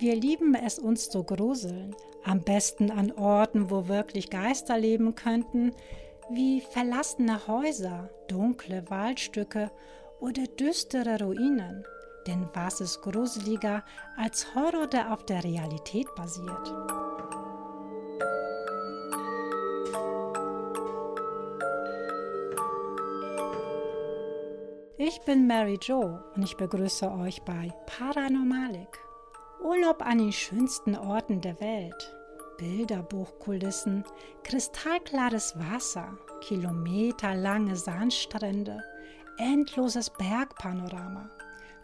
Wir lieben es, uns zu gruseln, am besten an Orten, wo wirklich Geister leben könnten, wie verlassene Häuser, dunkle Waldstücke oder düstere Ruinen. Denn was ist gruseliger als Horror, der auf der Realität basiert? Ich bin Mary Jo und ich begrüße euch bei Paranormalik. Urlaub an den schönsten Orten der Welt. Bilderbuchkulissen, kristallklares Wasser, kilometerlange Sandstrände, endloses Bergpanorama.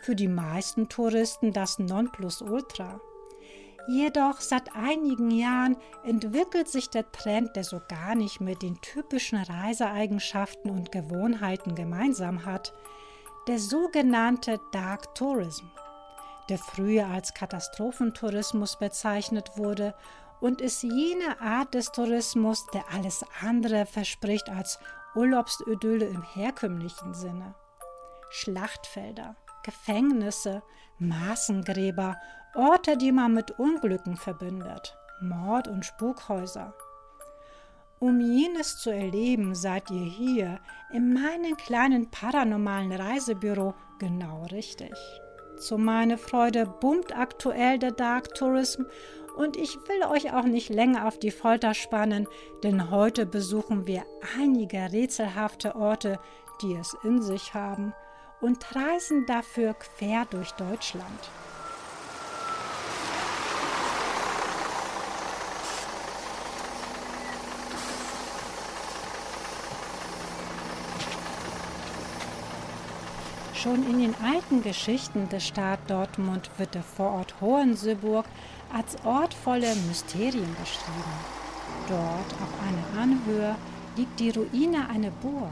Für die meisten Touristen das Nonplusultra. Jedoch seit einigen Jahren entwickelt sich der Trend, der so gar nicht mit den typischen Reiseeigenschaften und Gewohnheiten gemeinsam hat, der sogenannte Dark Tourism, der früher als Katastrophentourismus bezeichnet wurde und ist jene Art des Tourismus, der alles andere verspricht als Urlaubsidylle im herkömmlichen Sinne. Schlachtfelder, Gefängnisse, Maßengräber, Orte, die man mit Unglücken verbindet, Mord- und Spukhäuser. Um jenes zu erleben, seid ihr hier in meinem kleinen paranormalen Reisebüro genau richtig. Zu meiner Freude bummt aktuell der Dark Tourism und ich will euch auch nicht länger auf die Folter spannen, denn heute besuchen wir einige rätselhafte Orte, die es in sich haben und reisen dafür quer durch Deutschland. Schon in den alten Geschichten der Stadt Dortmund wird der Vorort Hohenseeburg als Ort voller Mysterien beschrieben. Dort auf einer Anhöhe liegt die Ruine einer Burg.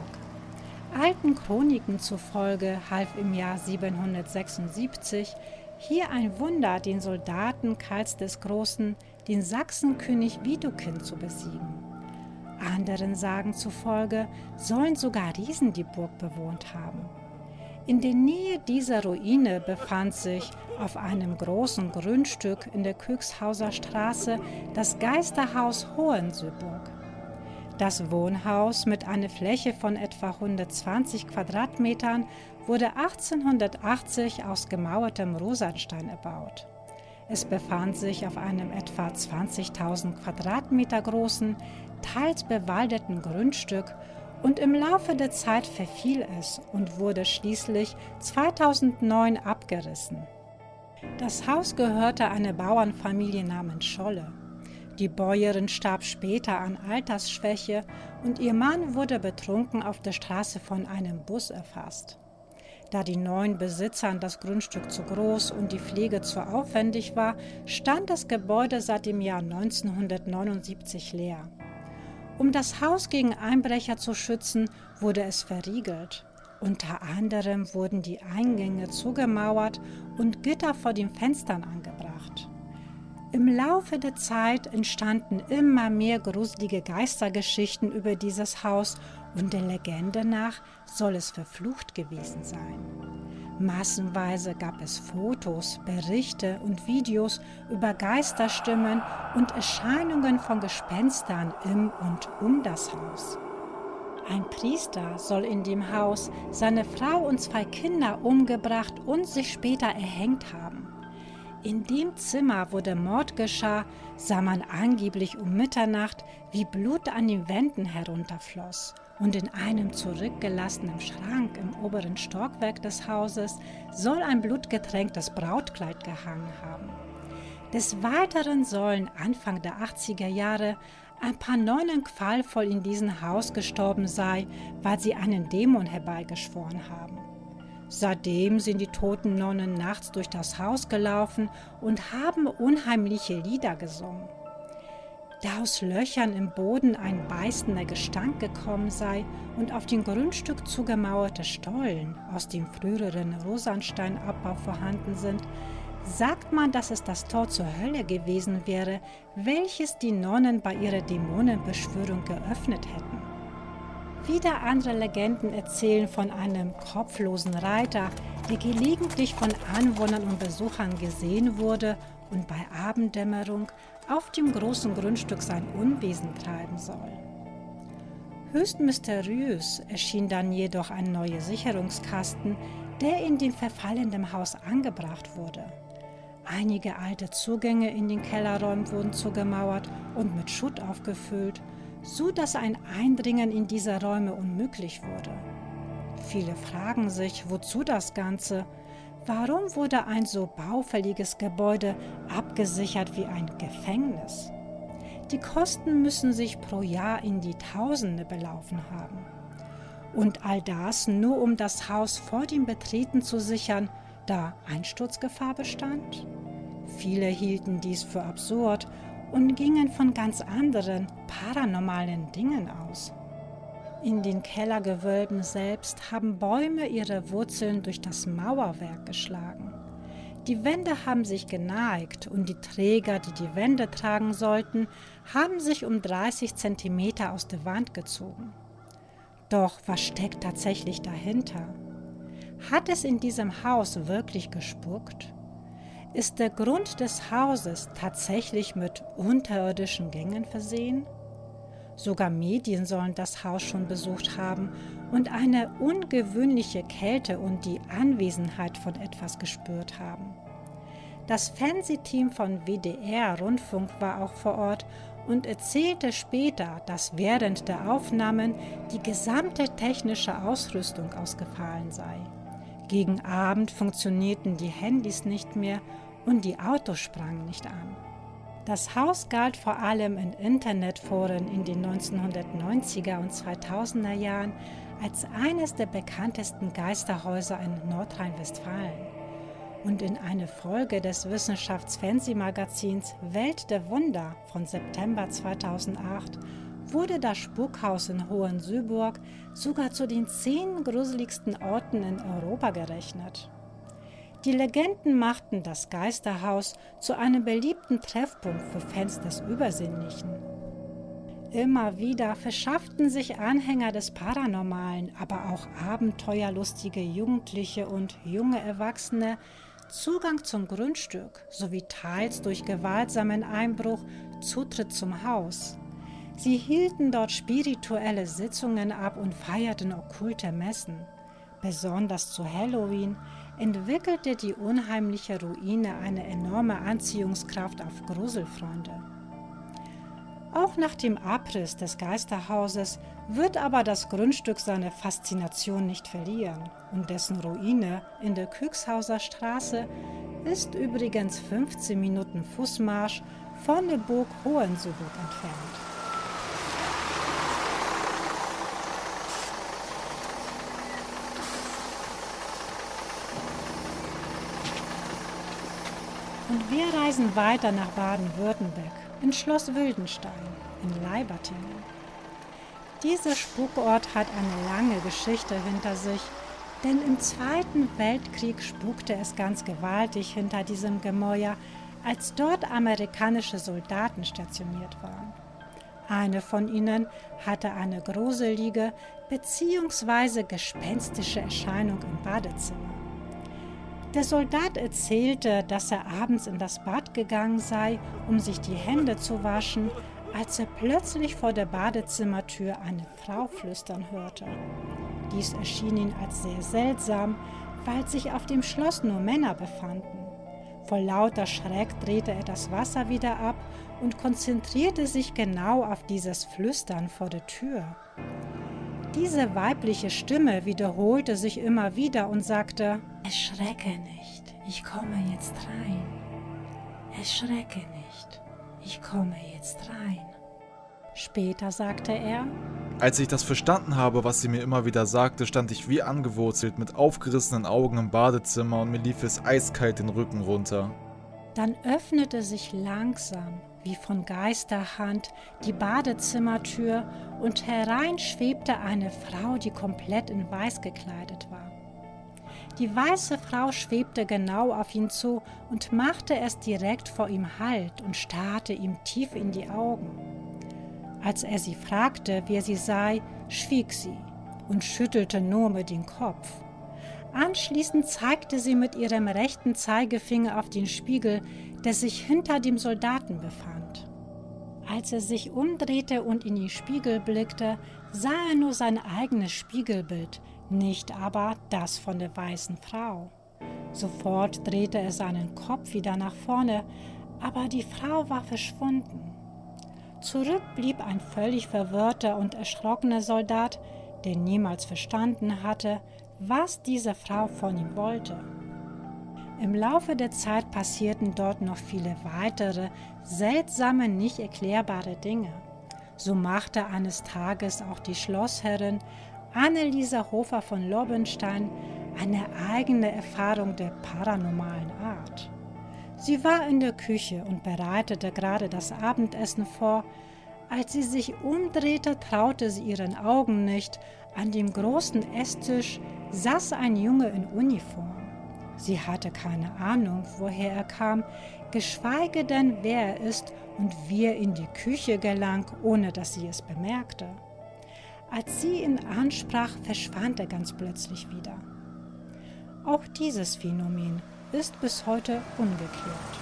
Alten Chroniken zufolge half im Jahr 776 hier ein Wunder den Soldaten Karls des Großen, den Sachsenkönig Widukind zu besiegen. Anderen Sagen zufolge sollen sogar Riesen die Burg bewohnt haben. In der Nähe dieser Ruine befand sich auf einem großen Grundstück in der Küchshauser Straße das Geisterhaus Hohensöburg. Das Wohnhaus mit einer Fläche von etwa 120 Quadratmetern wurde 1880 aus gemauertem Rosenstein erbaut. Es befand sich auf einem etwa 20.000 Quadratmeter großen, teils bewaldeten Grundstück und im Laufe der Zeit verfiel es und wurde schließlich 2009 abgerissen. Das Haus gehörte einer Bauernfamilie namens Scholle. Die Bäuerin starb später an Altersschwäche und ihr Mann wurde betrunken auf der Straße von einem Bus erfasst. Da die neuen Besitzern das Grundstück zu groß und die Pflege zu aufwendig war, stand das Gebäude seit dem Jahr 1979 leer. Um das Haus gegen Einbrecher zu schützen, wurde es verriegelt. Unter anderem wurden die Eingänge zugemauert und Gitter vor den Fenstern angebracht. Im Laufe der Zeit entstanden immer mehr gruselige Geistergeschichten über dieses Haus und der Legende nach soll es verflucht gewesen sein. Massenweise gab es Fotos, Berichte und Videos über Geisterstimmen und Erscheinungen von Gespenstern im und um das Haus. Ein Priester soll in dem Haus seine Frau und zwei Kinder umgebracht und sich später erhängt haben. In dem Zimmer, wo der Mord geschah, sah man angeblich um Mitternacht, wie Blut an den Wänden herunterfloss und in einem zurückgelassenen Schrank im oberen Stockwerk des Hauses soll ein blutgetränktes Brautkleid gehangen haben. Des Weiteren sollen Anfang der 80er Jahre ein paar Nonnen qualvoll in diesem Haus gestorben sein, weil sie einen Dämon herbeigeschworen haben. Seitdem sind die toten Nonnen nachts durch das Haus gelaufen und haben unheimliche Lieder gesungen da aus Löchern im Boden ein beißender Gestank gekommen sei und auf dem Grundstück zugemauerte Stollen aus dem früheren Rosansteinabbau vorhanden sind, sagt man, dass es das Tor zur Hölle gewesen wäre, welches die Nonnen bei ihrer Dämonenbeschwörung geöffnet hätten. Wieder andere Legenden erzählen von einem kopflosen Reiter, der gelegentlich von Anwohnern und Besuchern gesehen wurde und bei Abenddämmerung auf dem großen Grundstück sein Unwesen treiben soll. Höchst mysteriös erschien dann jedoch ein neuer Sicherungskasten, der in dem verfallenden Haus angebracht wurde. Einige alte Zugänge in den Kellerräumen wurden zugemauert und mit Schutt aufgefüllt, so dass ein Eindringen in diese Räume unmöglich wurde. Viele fragen sich, wozu das Ganze? Warum wurde ein so baufälliges Gebäude abgesichert wie ein Gefängnis? Die Kosten müssen sich pro Jahr in die Tausende belaufen haben. Und all das nur um das Haus vor dem Betreten zu sichern, da Einsturzgefahr bestand? Viele hielten dies für absurd und gingen von ganz anderen, paranormalen Dingen aus. In den Kellergewölben selbst haben Bäume ihre Wurzeln durch das Mauerwerk geschlagen. Die Wände haben sich geneigt und die Träger, die die Wände tragen sollten, haben sich um 30 Zentimeter aus der Wand gezogen. Doch was steckt tatsächlich dahinter? Hat es in diesem Haus wirklich gespuckt? Ist der Grund des Hauses tatsächlich mit unterirdischen Gängen versehen? Sogar Medien sollen das Haus schon besucht haben und eine ungewöhnliche Kälte und die Anwesenheit von etwas gespürt haben. Das Fernsehteam von WDR Rundfunk war auch vor Ort und erzählte später, dass während der Aufnahmen die gesamte technische Ausrüstung ausgefallen sei. Gegen Abend funktionierten die Handys nicht mehr und die Autos sprangen nicht an. Das Haus galt vor allem in Internetforen in den 1990er und 2000er Jahren als eines der bekanntesten Geisterhäuser in Nordrhein-Westfalen. Und in einer Folge des Wissenschaftsfernsehmagazins Welt der Wunder von September 2008 wurde das Spukhaus in Hohensüburg sogar zu den zehn gruseligsten Orten in Europa gerechnet. Die Legenden machten das Geisterhaus zu einem beliebten Treffpunkt für Fans des Übersinnlichen. Immer wieder verschafften sich Anhänger des Paranormalen, aber auch abenteuerlustige Jugendliche und junge Erwachsene Zugang zum Grundstück sowie teils durch gewaltsamen Einbruch Zutritt zum Haus. Sie hielten dort spirituelle Sitzungen ab und feierten okkulte Messen. Besonders zu Halloween entwickelte die unheimliche Ruine eine enorme Anziehungskraft auf Gruselfreunde. Auch nach dem Abriss des Geisterhauses wird aber das Grundstück seine Faszination nicht verlieren und dessen Ruine in der Küchshauser Straße ist übrigens 15 Minuten Fußmarsch von der Burg Hohensuburg entfernt. Und wir reisen weiter nach Baden-Württemberg, in Schloss Wildenstein, in Leibertingen. Dieser Spukort hat eine lange Geschichte hinter sich, denn im Zweiten Weltkrieg spukte es ganz gewaltig hinter diesem Gemäuer, als dort amerikanische Soldaten stationiert waren. Eine von ihnen hatte eine gruselige bzw. gespenstische Erscheinung im Badezimmer. Der Soldat erzählte, dass er abends in das Bad gegangen sei, um sich die Hände zu waschen, als er plötzlich vor der Badezimmertür eine Frau flüstern hörte. Dies erschien ihm als sehr seltsam, weil sich auf dem Schloss nur Männer befanden. Vor lauter Schreck drehte er das Wasser wieder ab und konzentrierte sich genau auf dieses Flüstern vor der Tür. Diese weibliche Stimme wiederholte sich immer wieder und sagte, Erschrecke nicht, ich komme jetzt rein. Erschrecke nicht, ich komme jetzt rein. Später sagte er, als ich das verstanden habe, was sie mir immer wieder sagte, stand ich wie angewurzelt mit aufgerissenen Augen im Badezimmer und mir lief es eiskalt den Rücken runter. Dann öffnete sich langsam wie von Geisterhand die Badezimmertür und herein schwebte eine Frau, die komplett in Weiß gekleidet war. Die weiße Frau schwebte genau auf ihn zu und machte es direkt vor ihm Halt und starrte ihm tief in die Augen. Als er sie fragte, wer sie sei, schwieg sie und schüttelte nur mit dem Kopf. Anschließend zeigte sie mit ihrem rechten Zeigefinger auf den Spiegel, der sich hinter dem Soldaten befand. Als er sich umdrehte und in den Spiegel blickte, sah er nur sein eigenes Spiegelbild, nicht aber das von der weißen Frau. Sofort drehte er seinen Kopf wieder nach vorne, aber die Frau war verschwunden. Zurück blieb ein völlig verwirrter und erschrockener Soldat, der niemals verstanden hatte, was diese Frau von ihm wollte. Im Laufe der Zeit passierten dort noch viele weitere, seltsame, nicht erklärbare Dinge. So machte eines Tages auch die Schlossherrin Anneliese Hofer von Lobenstein eine eigene Erfahrung der paranormalen Art. Sie war in der Küche und bereitete gerade das Abendessen vor. Als sie sich umdrehte, traute sie ihren Augen nicht. An dem großen Esstisch saß ein Junge in Uniform. Sie hatte keine Ahnung, woher er kam, geschweige denn, wer er ist und wie er in die Küche gelang, ohne dass sie es bemerkte. Als sie ihn ansprach, verschwand er ganz plötzlich wieder. Auch dieses Phänomen ist bis heute ungeklärt.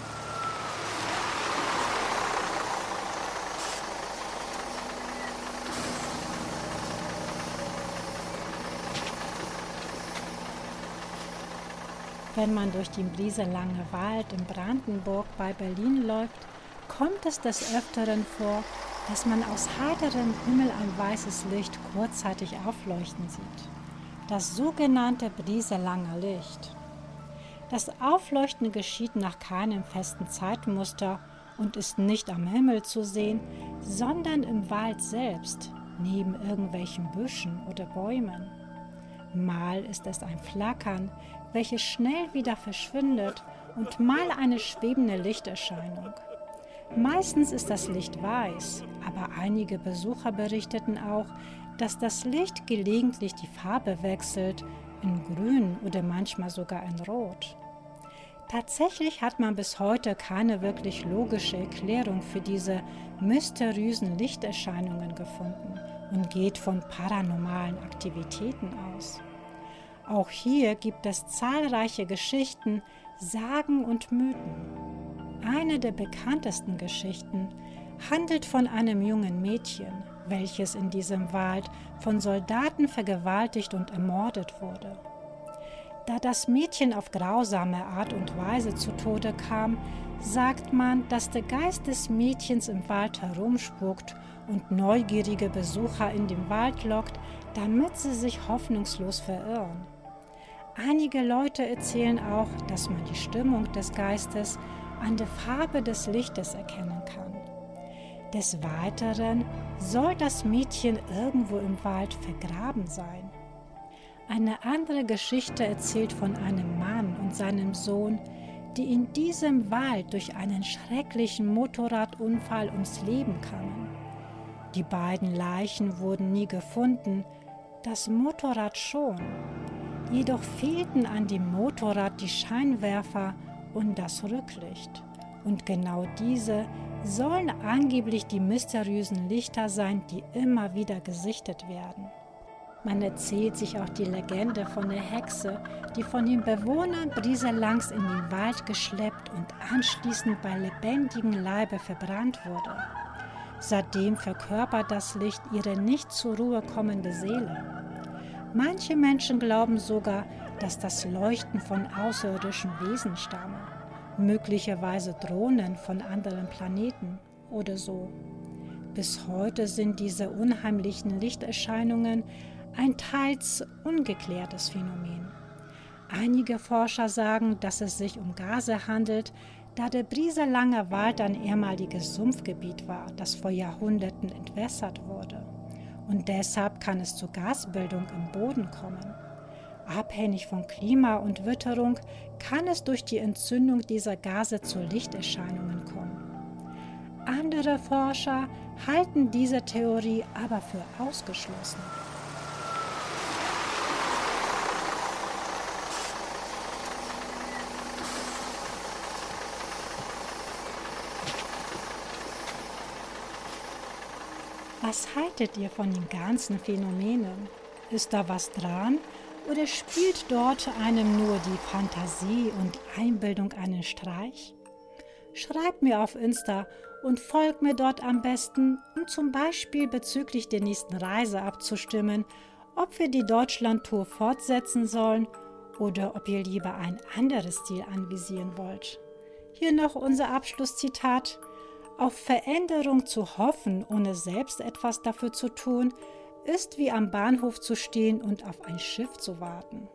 Wenn man durch den Brieselange Wald in Brandenburg bei Berlin läuft, kommt es des Öfteren vor, dass man aus heiterem Himmel ein weißes Licht kurzzeitig aufleuchten sieht. Das sogenannte Brieselange Licht. Das Aufleuchten geschieht nach keinem festen Zeitmuster und ist nicht am Himmel zu sehen, sondern im Wald selbst, neben irgendwelchen Büschen oder Bäumen. Mal ist es ein Flackern, welches schnell wieder verschwindet und mal eine schwebende Lichterscheinung. Meistens ist das Licht weiß, aber einige Besucher berichteten auch, dass das Licht gelegentlich die Farbe wechselt, in grün oder manchmal sogar in rot. Tatsächlich hat man bis heute keine wirklich logische Erklärung für diese mysteriösen Lichterscheinungen gefunden und geht von paranormalen Aktivitäten aus. Auch hier gibt es zahlreiche Geschichten, Sagen und Mythen. Eine der bekanntesten Geschichten handelt von einem jungen Mädchen, welches in diesem Wald von Soldaten vergewaltigt und ermordet wurde. Da das Mädchen auf grausame Art und Weise zu Tode kam, sagt man, dass der Geist des Mädchens im Wald herumspukt und neugierige Besucher in den Wald lockt, damit sie sich hoffnungslos verirren. Einige Leute erzählen auch, dass man die Stimmung des Geistes an der Farbe des Lichtes erkennen kann. Des Weiteren soll das Mädchen irgendwo im Wald vergraben sein. Eine andere Geschichte erzählt von einem Mann und seinem Sohn, die in diesem Wald durch einen schrecklichen Motorradunfall ums Leben kamen. Die beiden Leichen wurden nie gefunden, das Motorrad schon. Jedoch fehlten an dem Motorrad die Scheinwerfer und das Rücklicht. Und genau diese sollen angeblich die mysteriösen Lichter sein, die immer wieder gesichtet werden. Man erzählt sich auch die Legende von der Hexe, die von den Bewohnern Brieselangs in den Wald geschleppt und anschließend bei lebendigem Leibe verbrannt wurde. Seitdem verkörpert das Licht ihre nicht zur Ruhe kommende Seele. Manche Menschen glauben sogar, dass das Leuchten von außerirdischen Wesen stamme, möglicherweise Drohnen von anderen Planeten oder so. Bis heute sind diese unheimlichen Lichterscheinungen ein teils ungeklärtes Phänomen. Einige Forscher sagen, dass es sich um Gase handelt, da der Brieselange Wald ein ehemaliges Sumpfgebiet war, das vor Jahrhunderten entwässert wurde und deshalb kann es zu Gasbildung im Boden kommen. Abhängig von Klima und Witterung kann es durch die Entzündung dieser Gase zu Lichterscheinungen kommen. Andere Forscher halten diese Theorie aber für ausgeschlossen. Was haltet ihr von den ganzen Phänomenen? Ist da was dran? Oder spielt dort einem nur die Fantasie und Einbildung einen Streich? Schreibt mir auf Insta und folgt mir dort am besten, um zum Beispiel bezüglich der nächsten Reise abzustimmen, ob wir die Deutschland-Tour fortsetzen sollen oder ob ihr lieber ein anderes Ziel anvisieren wollt. Hier noch unser Abschlusszitat. Auf Veränderung zu hoffen, ohne selbst etwas dafür zu tun, ist wie am Bahnhof zu stehen und auf ein Schiff zu warten.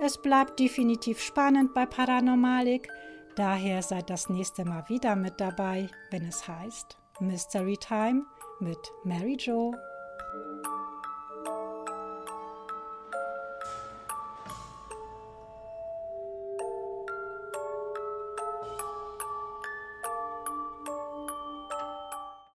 Es bleibt definitiv spannend bei Paranormalik, daher seid das nächste Mal wieder mit dabei, wenn es heißt Mystery Time mit Mary Jo.